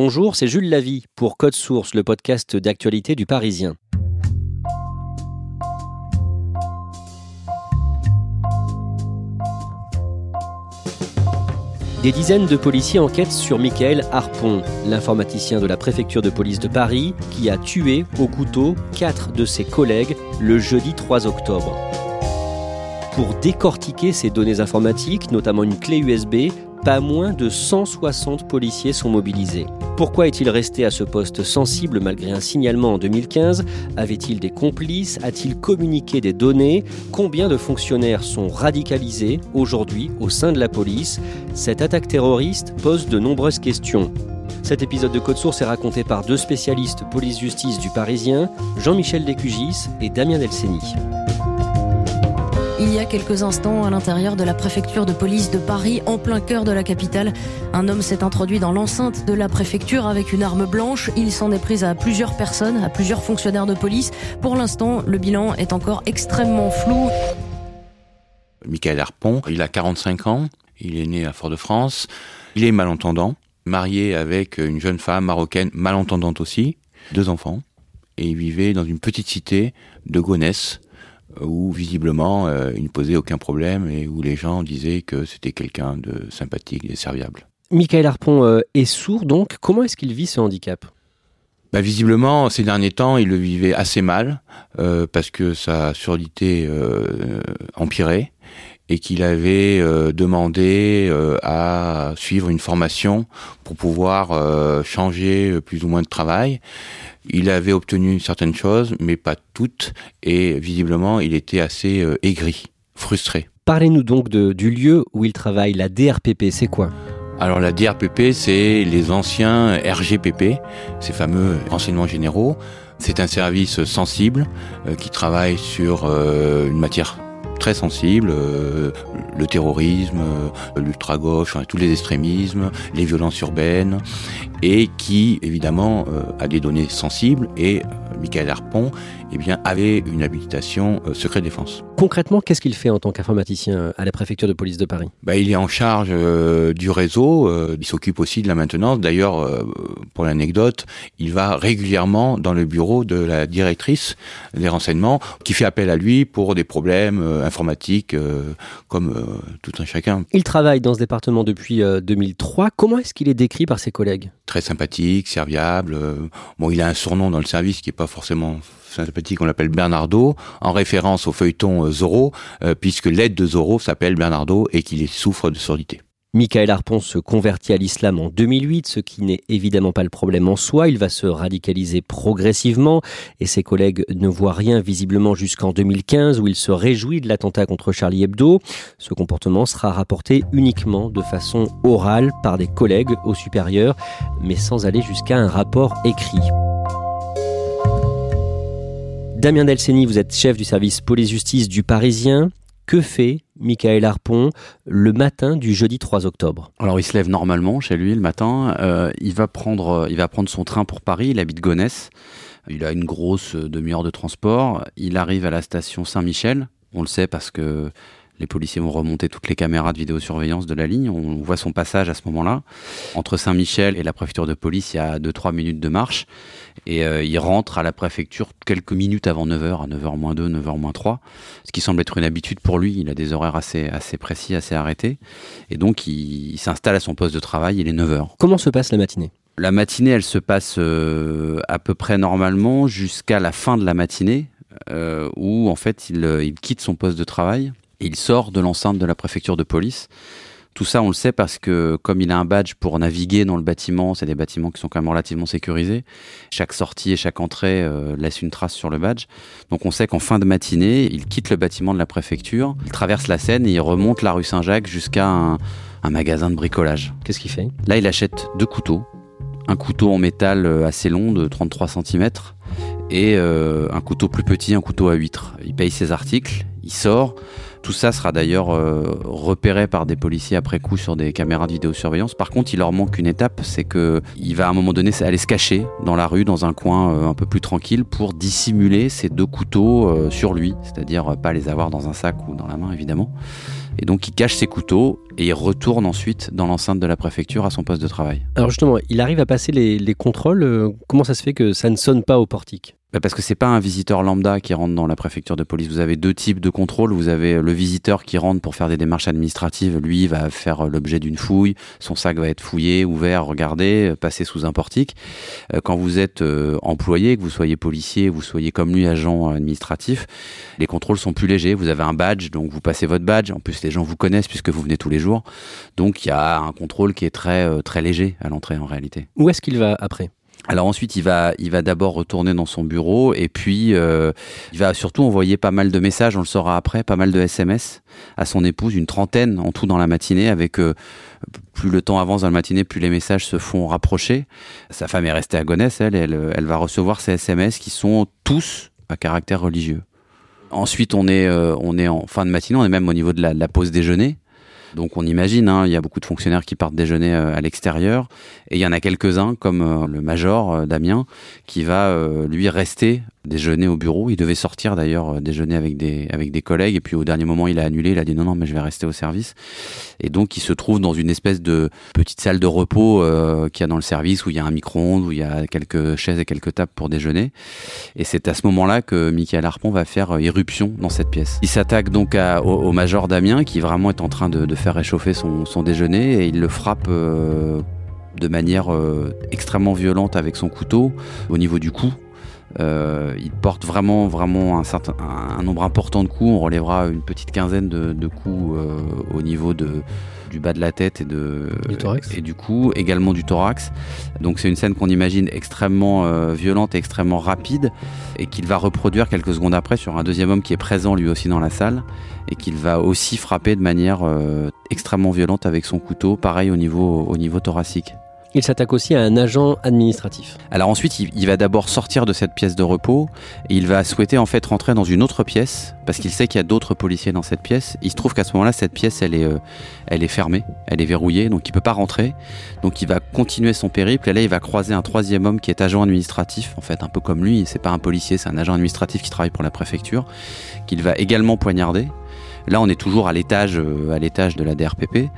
Bonjour, c'est Jules Lavie pour Code Source, le podcast d'actualité du Parisien. Des dizaines de policiers enquêtent sur Michael Harpon, l'informaticien de la préfecture de police de Paris, qui a tué au couteau quatre de ses collègues le jeudi 3 octobre. Pour décortiquer ces données informatiques, notamment une clé USB, pas moins de 160 policiers sont mobilisés. Pourquoi est-il resté à ce poste sensible malgré un signalement en 2015 Avait-il des complices? A-t-il communiqué des données? Combien de fonctionnaires sont radicalisés aujourd'hui au sein de la police? Cette attaque terroriste pose de nombreuses questions. Cet épisode de Code Source est raconté par deux spécialistes police-justice du Parisien, Jean-Michel Descugis et Damien Delceni. Il y a quelques instants, à l'intérieur de la préfecture de police de Paris, en plein cœur de la capitale, un homme s'est introduit dans l'enceinte de la préfecture avec une arme blanche. Il s'en est pris à plusieurs personnes, à plusieurs fonctionnaires de police. Pour l'instant, le bilan est encore extrêmement flou. Michael Harpon, il a 45 ans, il est né à Fort-de-France, il est malentendant, marié avec une jeune femme marocaine malentendante aussi, deux enfants, et il vivait dans une petite cité de Gonesse, où visiblement euh, il ne posait aucun problème et où les gens disaient que c'était quelqu'un de sympathique et serviable. Michael Harpon euh, est sourd donc, comment est-ce qu'il vit ce handicap? Bah, visiblement, ces derniers temps, il le vivait assez mal euh, parce que sa surdité euh, empirait et qu'il avait euh, demandé euh, à suivre une formation pour pouvoir euh, changer plus ou moins de travail. Il avait obtenu certaines choses, mais pas toutes, et visiblement, il était assez euh, aigri, frustré. Parlez-nous donc de- du lieu où il travaille, la DRPP, c'est quoi? Alors la DRPP, c'est les anciens RGPP, ces fameux renseignements généraux. C'est un service sensible euh, qui travaille sur euh, une matière très sensible, euh, le terrorisme, euh, l'ultra-gauche, tous les extrémismes, les violences urbaines, et qui évidemment euh, a des données sensibles. Et Michael Harpon, eh bien, avait une habilitation euh, secret défense. Concrètement, qu'est-ce qu'il fait en tant qu'informaticien à la préfecture de police de Paris? Bah, il est en charge euh, du réseau, euh, il s'occupe aussi de la maintenance. D'ailleurs, euh, pour l'anecdote, il va régulièrement dans le bureau de la directrice des renseignements, qui fait appel à lui pour des problèmes euh, informatiques, euh, comme euh, tout un chacun. Il travaille dans ce département depuis euh, 2003. Comment est-ce qu'il est décrit par ses collègues? Très sympathique, serviable. euh, bon, il a un surnom dans le service qui est pas forcément sympathique, on l'appelle Bernardo, en référence au feuilleton euh, Zorro, euh, puisque l'aide de Zorro s'appelle Bernardo et qu'il souffre de surdité. Michael Harpon se convertit à l'islam en 2008, ce qui n'est évidemment pas le problème en soi. Il va se radicaliser progressivement et ses collègues ne voient rien visiblement jusqu'en 2015 où il se réjouit de l'attentat contre Charlie Hebdo. Ce comportement sera rapporté uniquement de façon orale par des collègues au supérieur, mais sans aller jusqu'à un rapport écrit. Damien Delceni, vous êtes chef du service police-justice du Parisien. Que fait Michael Harpon le matin du jeudi 3 octobre? Alors il se lève normalement chez lui le matin. euh, il va prendre, euh, il va prendre son train pour Paris. Il habite Gonesse. Il a une grosse euh, demi-heure de transport. Il arrive à la station Saint-Michel. On le sait parce que Les policiers vont remonter toutes les caméras de vidéosurveillance de la ligne. On voit son passage à ce moment-là. Entre Saint-Michel et la préfecture de police, il y a 2-3 minutes de marche. Et euh, il rentre à la préfecture quelques minutes avant 9h, à 9h moins 2, 9h moins 3. Ce qui semble être une habitude pour lui. Il a des horaires assez, assez précis, assez arrêtés. Et donc, il, il s'installe à son poste de travail. Il est 9h. Comment se passe la matinée? La matinée, elle se passe euh, à peu près normalement jusqu'à la fin de la matinée, euh, où en fait il, il quitte son poste de travail. Et il sort de l'enceinte de la préfecture de police. Tout ça, on le sait parce que comme il a un badge pour naviguer dans le bâtiment, c'est des bâtiments qui sont quand même relativement sécurisés. Chaque sortie et chaque entrée euh, laisse une trace sur le badge. Donc on sait qu'en fin de matinée, il quitte le bâtiment de la préfecture, il traverse la Seine et il remonte la rue Saint-Jacques jusqu'à un, un magasin de bricolage. Qu'est-ce qu'il fait? Là, il achète deux couteaux. Un couteau en métal euh, assez long de 33 cm et euh, un couteau plus petit, un couteau à huître. Il paye ses articles, il sort. Tout ça sera d'ailleurs euh, repéré par des policiers après coup sur des caméras de vidéosurveillance. Par contre, il leur manque une étape, c'est que il va à un moment donné aller se cacher dans la rue, dans un coin euh, un peu plus tranquille, pour dissimuler ces deux couteaux euh, sur lui, c'est-à-dire pas les avoir dans un sac ou dans la main évidemment. Et donc il cache ses couteaux et il retourne ensuite dans l'enceinte de la préfecture à son poste de travail. Alors justement, il arrive à passer les, les contrôles. Comment ça se fait que ça ne sonne pas au portique? Parce que c'est pas un visiteur lambda qui rentre dans la préfecture de police. Vous avez deux types de contrôles. Vous avez le visiteur qui rentre pour faire des démarches administratives. Lui va faire euh, l'objet d'une fouille. Son sac va être fouillé, ouvert, regardé, euh, passé sous un portique. Euh, Quand vous êtes euh, employé, que vous soyez policier, vous soyez comme lui agent administratif, les contrôles sont plus légers. Vous avez un badge, donc vous passez votre badge. En plus, les gens vous connaissent puisque vous venez tous les jours. Donc il y a un contrôle qui est très euh, très léger à l'entrée en réalité. Où est-ce qu'il va après? Alors ensuite, il va, il va d'abord retourner dans son bureau et puis euh, il va surtout envoyer pas mal de messages, on le saura après, pas mal de SMS à son épouse, une trentaine en tout dans la matinée, avec euh, plus le temps avance dans la matinée, plus les messages se font rapprocher. Sa femme est restée à Gonesse, elle, elle, elle va recevoir ces SMS qui sont tous à caractère religieux. Ensuite, on est, euh, on est en fin de matinée, on est même au niveau de la, de la pause déjeuner. Donc on imagine, hein, il y a beaucoup de fonctionnaires qui partent déjeuner euh, à l'extérieur, et il y en a quelques-uns, comme euh, le major euh, Damien, qui va lui rester déjeuner au bureau. Il devait sortir d'ailleurs euh, déjeuner avec des, avec des collègues, et puis au dernier moment il a annulé, il a dit non, non, mais je vais rester au service. Et donc il se trouve dans une espèce de petite salle de repos euh, qu'il y a dans le service, où il y a un micro-ondes, où il y a quelques chaises et quelques tables pour déjeuner. Et c'est à ce moment-là que Michael Harpon va faire euh, irruption dans cette pièce. Il s'attaque donc au, major Damien, qui vraiment est en train de, faire réchauffer son, son déjeuner, et il le frappe euh, de manière euh, extrêmement violente avec son couteau au niveau du cou. Euh, il porte vraiment, vraiment un, certain, un, un nombre important de coups. On relèvera une petite quinzaine de, de coups euh, au niveau de, du bas de la tête et, de, Du thorax. et du cou, également du thorax. Donc c'est une scène qu'on imagine extrêmement euh, violente et extrêmement rapide et qu'il va reproduire quelques secondes après sur un deuxième homme qui est présent lui aussi dans la salle et qu'il va aussi frapper de manière extrêmement violente avec son couteau, pareil au niveau, au niveau thoracique. Il s'attaque aussi à un agent administratif. Alors ensuite, il, va d'abord sortir de cette pièce de repos et il va souhaiter en fait rentrer dans une autre pièce parce qu'il sait qu'il y a d'autres policiers dans cette pièce. Il se trouve qu'à ce moment-là, cette pièce, elle est, euh, fermée, elle est verrouillée, donc il peut pas rentrer. Donc il va continuer son périple et là, il va croiser un troisième homme qui est agent administratif, en fait, un peu comme lui. C'est pas un policier, c'est un agent administratif qui travaille pour la préfecture, qu'il va également poignarder. Là, on est toujours à l'étage, euh, à l'étage de la DRPP.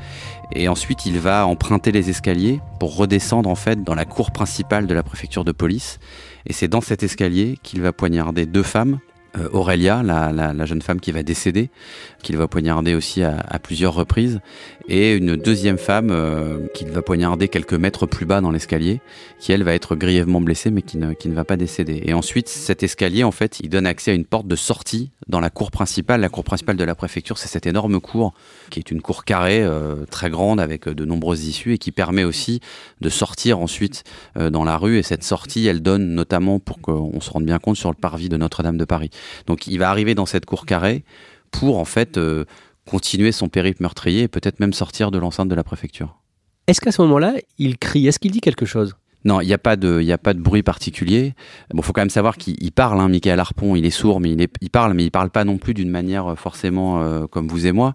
Et ensuite, il va emprunter les escaliers pour redescendre en fait dans la cour principale de la préfecture de police. Et c'est dans cet escalier qu'il va poignarder deux femmes. Euh, Aurélia, la, la- la jeune femme qui va décéder, qu'il va poignarder aussi à, à plusieurs reprises, et une deuxième femme euh, qu'il va poignarder quelques mètres plus bas dans l'escalier, qui elle va être grièvement blessée mais qui ne, qui ne va pas décéder. Et ensuite, cet escalier, en fait, il donne accès à une porte de sortie dans la cour principale. La cour principale de la préfecture, c'est cette énorme cour qui est une cour carrée euh, très grande avec euh, de nombreuses issues et qui permet aussi de sortir ensuite euh, dans la rue. Et cette sortie, elle donne notamment, pour qu'on se rende bien compte, sur le parvis de Notre-Dame de Paris. Donc il va arriver dans cette cour carrée pour en fait euh, continuer son périple meurtrier et peut-être même sortir de l'enceinte de la préfecture. Est-ce qu'à ce moment-là, il crie? Est-ce qu'il dit quelque chose? Non, il n'y a pas de, y a pas de bruit particulier. Bon, faut quand même savoir qu'il il parle. Hein, Michael Harpon, il est sourd, mais il, est, il parle, mais il parle pas non plus d'une manière euh, forcément euh, comme vous et moi.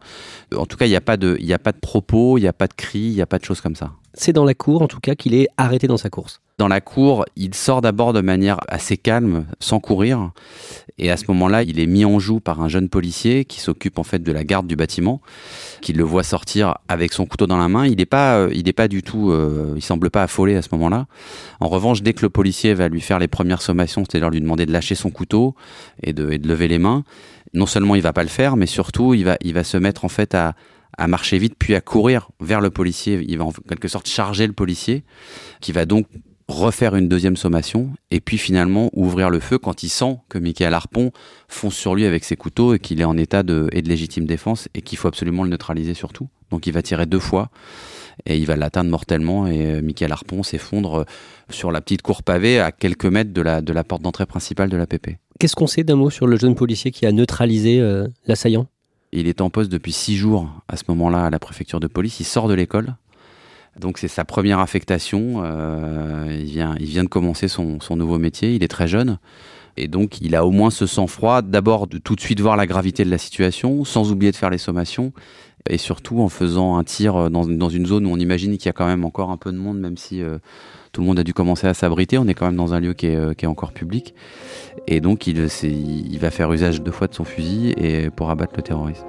En tout cas, il n'y a pas de, y a pas de propos, il n'y a pas de cris, il n'y a pas de choses comme ça. C'est dans la cour, en tout cas, qu'il est arrêté dans sa course. Dans la cour, il sort d'abord de manière assez calme, sans courir. Et à ce moment-là, il est mis en joue par un jeune policier qui s'occupe en fait de la garde du bâtiment, qui le voit sortir avec son couteau dans la main. Il n'est pas, euh, il pas du tout, euh, il semble pas affolé à ce moment-là. En revanche, dès que le policier va lui faire les premières sommations, c'est-à-dire lui demander de lâcher son couteau et de, et de lever les mains, non seulement il va pas le faire, mais surtout il va, il va se mettre en fait à, à marcher vite, puis à courir vers le policier. Il va en quelque sorte charger le policier, qui va donc refaire une deuxième sommation, et puis finalement ouvrir le feu quand il sent que Michael Harpon fonce sur lui avec ses couteaux et qu'il est en état de, et de légitime défense, et qu'il faut absolument le neutraliser surtout. Donc il va tirer deux fois, et il va l'atteindre mortellement, et euh, Michael Harpon s'effondre euh, sur la petite cour pavée à quelques mètres de la, de la porte d'entrée principale de la PP. Qu'est-ce qu'on sait d'un mot sur le jeune policier qui a neutralisé euh, l'assaillant? Il est en poste depuis six jours à ce moment-là à la préfecture de police. Il sort de l'école. Donc c'est sa première affectation. Euh, il, vient, de commencer son, son, nouveau métier. Il est très jeune. Et donc il a au moins ce sang-froid d'abord de tout de suite voir la gravité de la situation, sans oublier de faire les sommations. Et surtout en faisant un tir dans, dans une zone où on imagine qu'il y a quand même encore un peu de monde, même si euh, tout le monde a dû commencer à s'abriter. On est quand même dans un lieu qui est, euh, qui est encore public. Et donc il, il, va faire usage deux fois de son fusil et pour abattre le terroriste.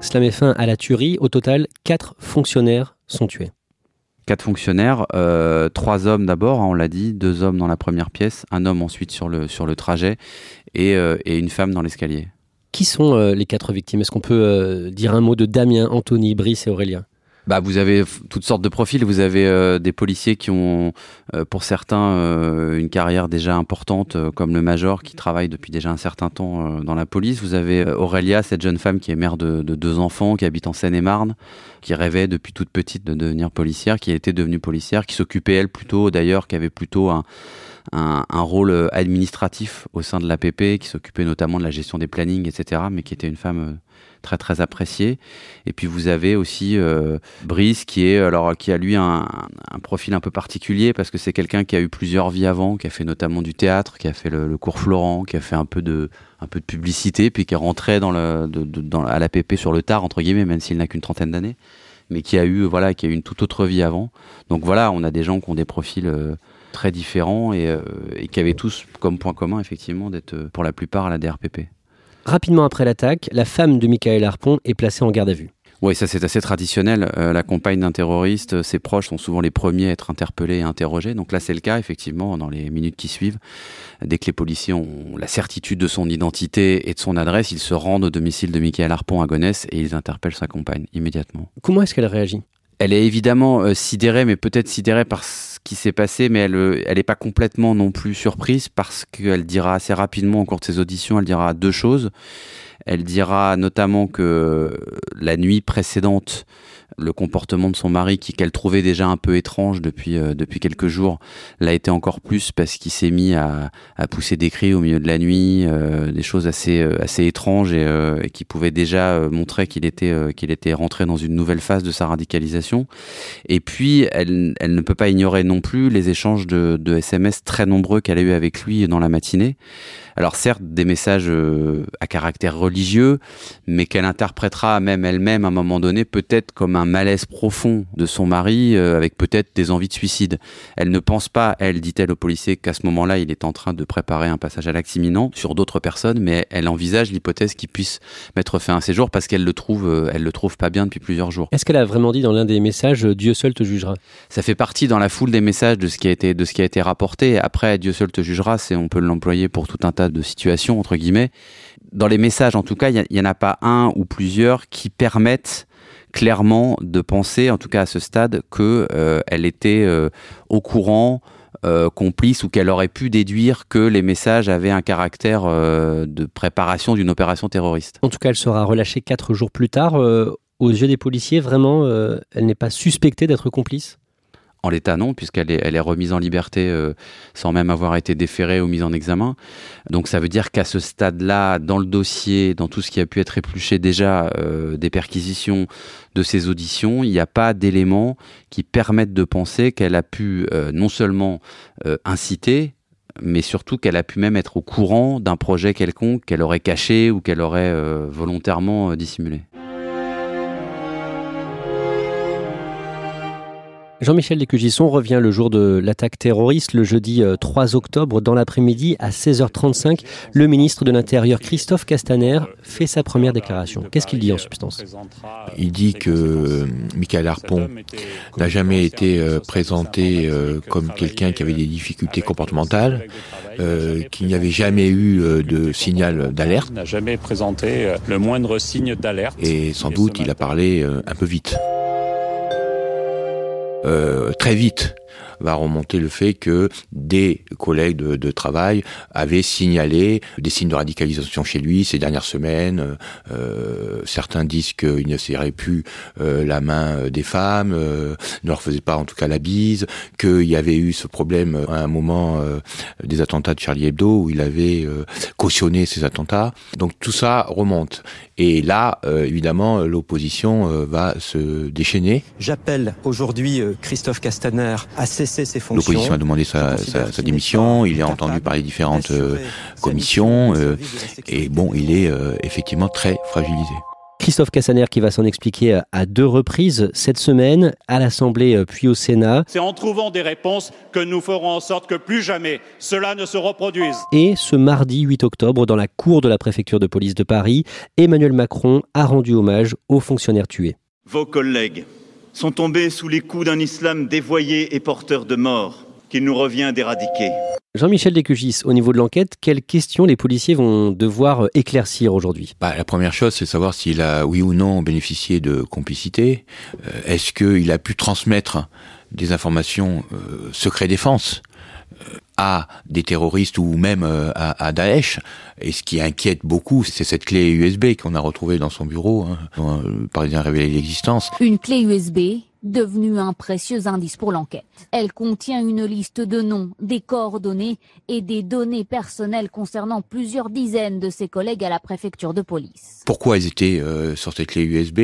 Cela met fin à la tuerie. Au total, quatre fonctionnaires sont tués. Quatre fonctionnaires, euh, trois hommes d'abord, hein, on l'a dit, deux hommes dans la première pièce, un homme ensuite sur le, sur le trajet et, euh, et une femme dans l'escalier. Qui sont euh, les quatre victimes? Est-ce qu'on peut euh, dire un mot de Damien, Anthony, Brice et Aurélien? Bah, vous avez toutes sortes de profils. Vous avez euh, des policiers qui ont, pour certains, une carrière déjà importante, comme le major qui travaille depuis déjà un certain temps dans la police. Vous avez Aurélia, cette jeune femme qui est mère de, de deux enfants, qui habite en Seine-et-Marne, qui rêvait depuis toute petite de devenir policière, qui était devenue policière, qui s'occupait elle plutôt, d'ailleurs, qui avait plutôt un un, rôle administratif au sein de l'APP, qui s'occupait notamment de la gestion des plannings, etc., mais qui était une femme très très apprécié. Et puis vous avez aussi euh, Brice qui est alors qui a lui un, profil un peu particulier parce que c'est quelqu'un qui a eu plusieurs vies avant, qui a fait notamment du théâtre, qui a fait le, cours Florent, qui a fait un peu de un peu de publicité, puis qui est rentré dans le dans, à l'APP sur le tard entre guillemets, même s'il n'a qu'une trentaine d'années, mais qui a eu voilà qui a eu une toute autre vie avant. Donc voilà, on a des gens qui ont des profils euh, très différents et, euh, et, qui avaient tous comme point commun effectivement d'être euh, pour la plupart à la DRPP. Rapidement après l'attaque, la femme de Michael Harpon est placée en garde à vue. Oui, ça c'est assez traditionnel. Euh, la compagne d'un terroriste, ses proches sont souvent les premiers à être interpellés et interrogés. Donc là c'est le cas, effectivement, dans les minutes qui suivent. Dès que les policiers ont la certitude de son identité et de son adresse, ils se rendent au domicile de Michael Harpon à Gonesse et ils interpellent sa compagne immédiatement. Comment est-ce qu'elle réagit? Elle est évidemment euh, sidérée, mais peut-être sidérée par ce qui s'est passé, mais elle n'est elle pas complètement non plus surprise parce qu'elle dira assez rapidement au cours de ses auditions, elle dira deux choses. Elle dira notamment que la nuit précédente, le comportement de son mari, qui qu'elle trouvait déjà un peu étrange depuis euh, depuis quelques jours, l'a été encore plus parce qu'il s'est mis à, à, pousser des cris au milieu de la nuit, euh, des choses assez euh, assez étranges et, euh, et qui pouvaient déjà euh, montrer qu'il était qu'il était rentré dans une nouvelle phase de sa radicalisation. Et puis elle elle ne peut pas ignorer non plus les échanges de, de SMS très nombreux qu'elle a eu avec lui dans la matinée. Alors certes des messages à caractère religieux, mais qu'elle interprétera même elle-même à un moment donné peut-être comme un malaise profond de son mari, euh, avec peut-être des envies de suicide. Elle ne pense pas, elle, dit-elle au policier, qu'à ce moment-là, il est en train de préparer un passage à l'acte imminent sur d'autres personnes, mais elle envisage l'hypothèse qu'il puisse mettre fin à ses jours parce qu'elle le trouve, euh, elle le trouve pas bien depuis plusieurs jours. Est-ce qu'elle a vraiment dit dans l'un des messages Dieu seul te jugera? Ça fait partie dans la foule des messages de ce qui a été de ce qui a été rapporté. Après, Dieu seul te jugera, c'est on peut l'employer pour tout un tas de situations entre guillemets. Dans les messages, en tout cas, il n'y en a pas un ou plusieurs qui permettent clairement de penser, en tout cas à ce stade, qu'elle euh, était euh, au courant, euh, complice ou qu'elle aurait pu déduire que les messages avaient un caractère de préparation d'une opération terroriste. En tout cas, elle sera relâchée quatre jours plus tard. Aux yeux des policiers, vraiment, elle n'est pas suspectée d'être complice? En l'état, non, puisqu'elle est, elle est remise en liberté euh, sans même avoir été déférée ou mise en examen. Donc ça veut dire qu'à ce stade-là, dans le dossier, dans tout ce qui a pu être épluché déjà euh, des perquisitions, de ces auditions, il n'y a pas d'éléments qui permettent de penser qu'elle a pu euh, non seulement inciter, mais surtout qu'elle a pu même être au courant d'un projet quelconque qu'elle aurait caché ou qu'elle aurait volontairement dissimulé. Jean-Michel Descugisson revient le jour de l'attaque terroriste, le jeudi 3 euh, octobre, dans l'après-midi à 16h35. Le ministre de l'Intérieur, Christophe Castaner, fait sa première déclaration. Qu'est-ce qu'il dit en substance? Il dit que euh, Michael Harpon n'a jamais été euh, présenté comme quelqu'un qui avait des difficultés comportementales, qu'il n'y avait jamais eu de signal d'alerte. n'a jamais présenté le moindre signe d'alerte. Et sans doute, il a parlé un peu vite. Euh, très vite va remonter le fait que des collègues de, travail avaient signalé des signes de radicalisation chez lui ces dernières semaines. Euh, certains disent qu'il ne serrait plus euh, la main des femmes, ne leur faisait pas en tout cas la bise, qu'il y avait eu ce problème à un moment des attentats de Charlie Hebdo où il avait cautionné ces attentats. Donc tout ça remonte. Et là, euh, évidemment, l'opposition euh, va se déchaîner. J'appelle aujourd'hui euh, Christophe Castaner à cesser ses fonctions. L'opposition a demandé sa, sa, démission. Il est entendu par les différentes commissions. et bon, il est effectivement très fragilisé. Christophe Cassaner qui va s'en expliquer à deux reprises cette semaine, à l'Assemblée puis au Sénat. C'est en trouvant des réponses que nous ferons en sorte que plus jamais cela ne se reproduise. Et ce mardi 8 octobre, dans la cour de la préfecture de police de Paris, Emmanuel Macron a rendu hommage aux fonctionnaires tués. Vos collègues sont tombés sous les coups d'un islam dévoyé et porteur de mort qu'il nous revient d'éradiquer. Jean-Michel Descugis, au niveau de l'enquête, quelles questions les policiers vont devoir euh, éclaircir aujourd'hui? Bah, La première chose, c'est savoir s'il a, oui ou non, bénéficié de complicité. Euh, est-ce qu'il a pu transmettre des informations euh, secret défense? À des terroristes ou même à, Daesh. Et ce qui inquiète beaucoup, c'est cette clé USB qu'on a retrouvée dans son bureau, hein, dont le Parisien révélé l'existence. Une clé USB devenue un précieux indice pour l'enquête. Elle contient une liste de noms, des coordonnées et des données personnelles concernant plusieurs dizaines de ses collègues à la préfecture de police. Pourquoi ils étaient euh, sur cette clé USB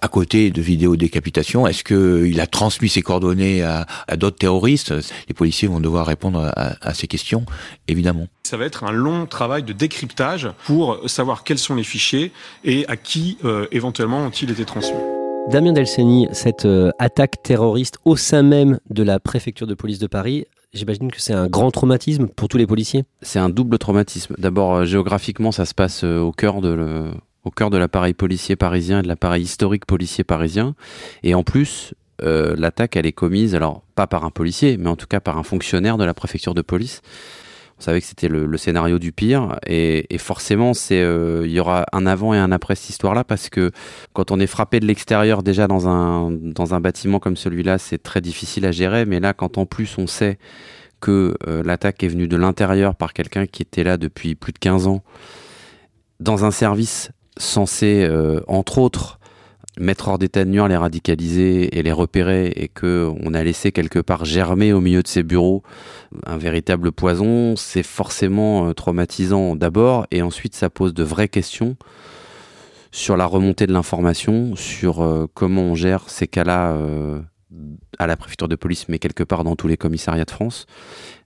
à côté de vidéos décapitation Est-ce qu'il a transmis ses coordonnées à, d'autres terroristes? Les policiers vont devoir répondre à, ces questions, évidemment. Ça va être un long travail de décryptage pour savoir quels sont les fichiers et à qui euh, éventuellement ont-ils été transmis. Damien Delceni, cette euh, attaque terroriste au sein même de la préfecture de police de Paris, j'imagine que c'est un grand traumatisme pour tous les policiers? C'est un double traumatisme. D'abord, euh, géographiquement, ça se passe euh, au cœur de au cœur de l'appareil policier parisien et de l'appareil historique policier parisien. Et en plus, l'attaque, elle est commise, alors pas par un policier, mais en tout cas par un fonctionnaire de la préfecture de police. On savait que c'était le, scénario du pire et, forcément c'est euh, il y aura un avant et un après cette histoire-là parce que quand on est frappé de l'extérieur déjà dans un bâtiment comme celui-là, c'est très difficile à gérer. Mais là, quand en plus on sait que euh, l'attaque est venue de l'intérieur par quelqu'un qui était là depuis plus de 15 ans dans un service censé, euh, entre autres, mettre hors d'état de nuire les radicaliser et les repérer et que on a laissé quelque part germer au milieu de ces bureaux un véritable poison, c'est forcément euh, traumatisant d'abord et ensuite ça pose de vraies questions sur la remontée de l'information, sur euh, comment on gère ces cas-là euh, à la préfecture de police, mais quelque part dans tous les commissariats de France.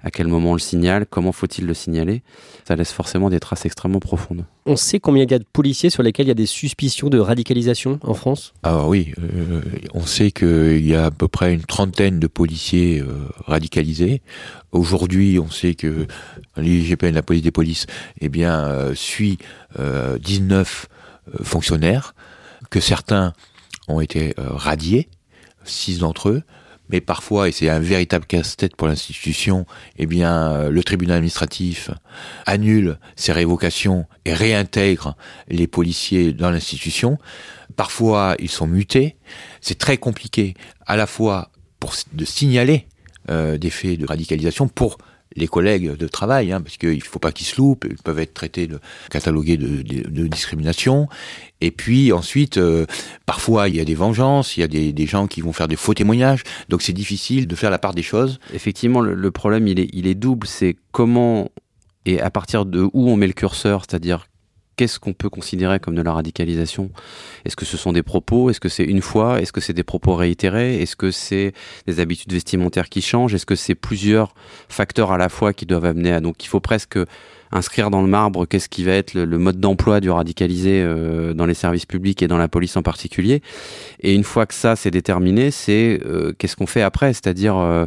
À quel moment on le signale? Comment faut-il le signaler? Ça laisse forcément des traces extrêmement profondes. On sait combien il y a de policiers sur lesquels il y a des suspicions de radicalisation en France? Ah oui, euh, on sait qu'il y a à peu près une trentaine de policiers euh, radicalisés. Aujourd'hui, on sait que l'IGPN, la police des polices, eh bien, euh, suit 19 fonctionnaires, que certains ont été radiés six d'entre eux, mais parfois, et c'est un véritable casse-tête pour l'institution, eh bien, euh, le tribunal administratif annule ces révocations et réintègre les policiers dans l'institution. Parfois, ils sont mutés. C'est très compliqué, à la fois pour de signaler euh, des faits de radicalisation pour les collègues de travail, hein, parce qu'il ne faut pas qu'ils se loupent, ils peuvent être traités, de, catalogués de, discrimination. Et puis ensuite, euh, parfois il y a des vengeances, il y a des, gens qui vont faire des faux témoignages, donc c'est difficile de faire la part des choses. Effectivement, le, problème il est, il est double, c'est comment et à partir de où on met le curseur, c'est-à-dire qu'est-ce qu'on peut considérer comme de la radicalisation? Est-ce que ce sont des propos? Est-ce que c'est une fois Est-ce que c'est des propos réitérés? Est-ce que c'est des habitudes vestimentaires qui changent? Est-ce que c'est plusieurs facteurs à la fois qui doivent amener à... Donc il faut presque inscrire dans le marbre qu'est-ce qui va être le, mode d'emploi du radicalisé dans les services publics et dans la police en particulier. Et une fois que ça c'est déterminé, c'est qu'est-ce qu'on fait après, c'est-à-dire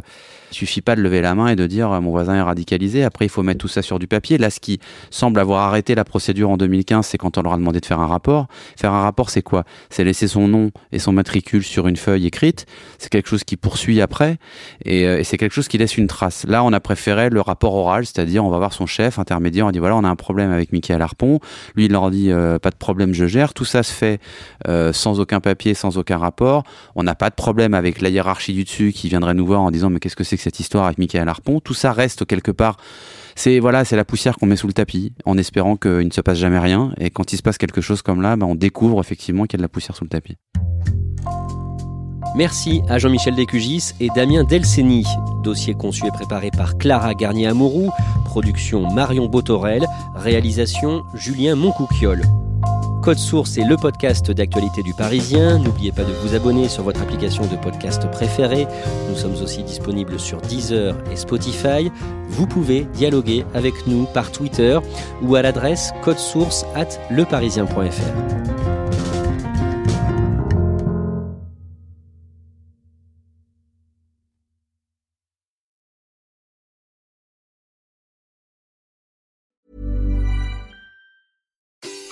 il suffit pas de lever la main et de dire mon voisin est radicalisé. Après, il faut mettre tout ça sur du papier. Là, ce qui semble avoir arrêté la procédure en 2015, c'est quand on leur a demandé de faire un rapport. Faire un rapport, c'est quoi? C'est laisser son nom et son matricule sur une feuille écrite. C'est quelque chose qui poursuit après euh, et c'est quelque chose qui laisse une trace. Là, on a préféré le rapport oral, c'est-à-dire on va voir son chef intermédiaire, on dit voilà, on a un problème avec Michael Harpon. Lui, il leur dit euh, pas de problème, je gère. Tout ça se fait euh, sans aucun papier, sans aucun rapport. On n'a pas de problème avec la hiérarchie du dessus qui viendrait nous voir en disant mais qu'est-ce que c'est que cette histoire avec Michael Harpon? Tout ça reste quelque part. C'est voilà, c'est la poussière qu'on met sous le tapis, en espérant qu'il ne se passe jamais rien. Et quand il se passe quelque chose comme là, ben, on découvre effectivement qu'il y a de la poussière sous le tapis. Merci à Jean-Michel Descugis et Damien Delceni. Dossier conçu et préparé par Clara Garnier-Amouroux, production Marion Botorel, réalisation Julien Moncouquiole. Code Source est le podcast d'actualité du Parisien. N'oubliez pas de vous abonner sur votre application de podcast préférée. Nous sommes aussi disponibles sur Deezer et Spotify. Vous pouvez dialoguer avec nous par Twitter ou à l'adresse codesource at leparisien.fr.